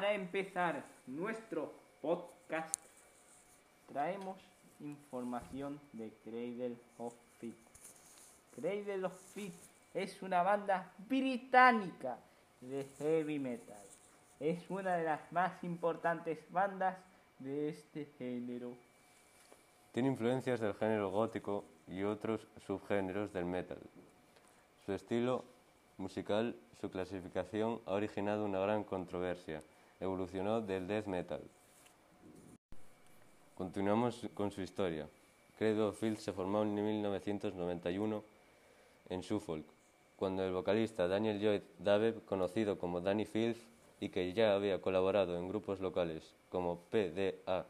Para empezar nuestro podcast, traemos información de Cradle of Fit. Cradle of Fit es una banda británica de heavy metal. Es una de las más importantes bandas de este género. Tiene influencias del género gótico y otros subgéneros del metal. Su estilo musical, su clasificación ha originado una gran controversia. Evolucionó del death metal. Continuamos con su historia. Credo Field se formó en 1991 en Suffolk, cuando el vocalista Daniel Lloyd David, conocido como Danny Fields y que ya había colaborado en grupos locales como PDA,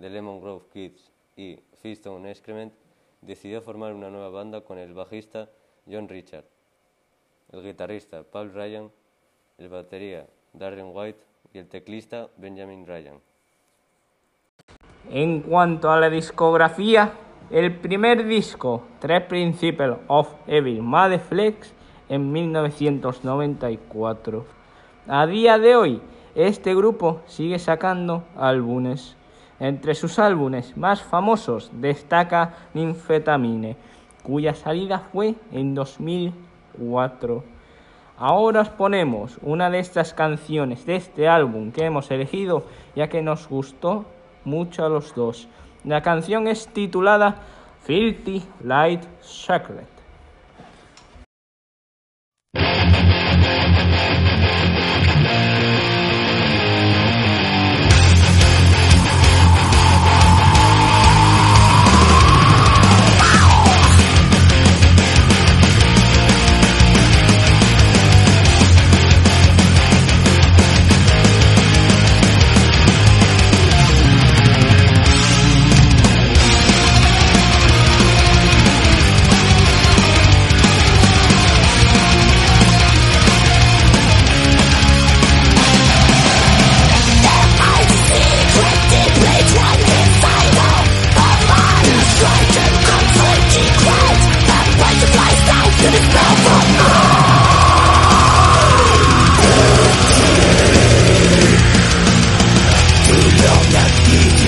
The Lemon Grove Kids y Feastone Excrement, decidió formar una nueva banda con el bajista John Richard, el guitarrista Paul Ryan, el batería Darren White y el teclista Benjamin Ryan. En cuanto a la discografía, el primer disco, The Principles of Evil Mad Flex, en 1994. A día de hoy, este grupo sigue sacando álbumes. Entre sus álbumes más famosos destaca Ninfetamine, cuya salida fue en 2004. Ahora os ponemos una de estas canciones de este álbum que hemos elegido ya que nos gustó mucho a los dos. La canción es titulada Filthy Light Chocolate. Thank you.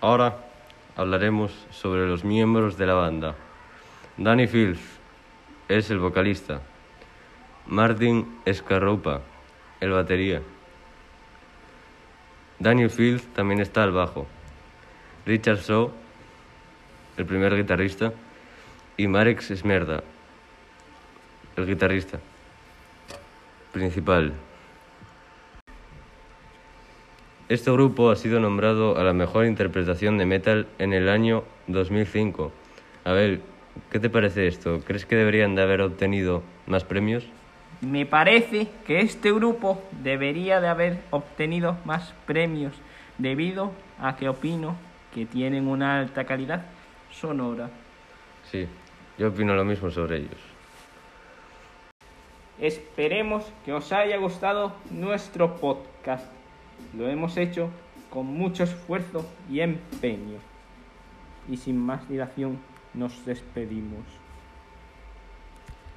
Ahora hablaremos sobre los miembros de la banda. Danny Fields es el vocalista. Martin Escarroupa, el batería. Daniel Fields también está al bajo. Richard Shaw, el primer guitarrista. Y Marek Smerda, el guitarrista principal. Este grupo ha sido nombrado a la mejor interpretación de metal en el año 2005. Abel, ¿qué te parece esto? ¿Crees que deberían de haber obtenido más premios? Me parece que este grupo debería de haber obtenido más premios debido a que opino que tienen una alta calidad sonora. Sí, yo opino lo mismo sobre ellos. Esperemos que os haya gustado nuestro podcast. Lo hemos hecho con mucho esfuerzo y empeño. Y sin más dilación nos despedimos.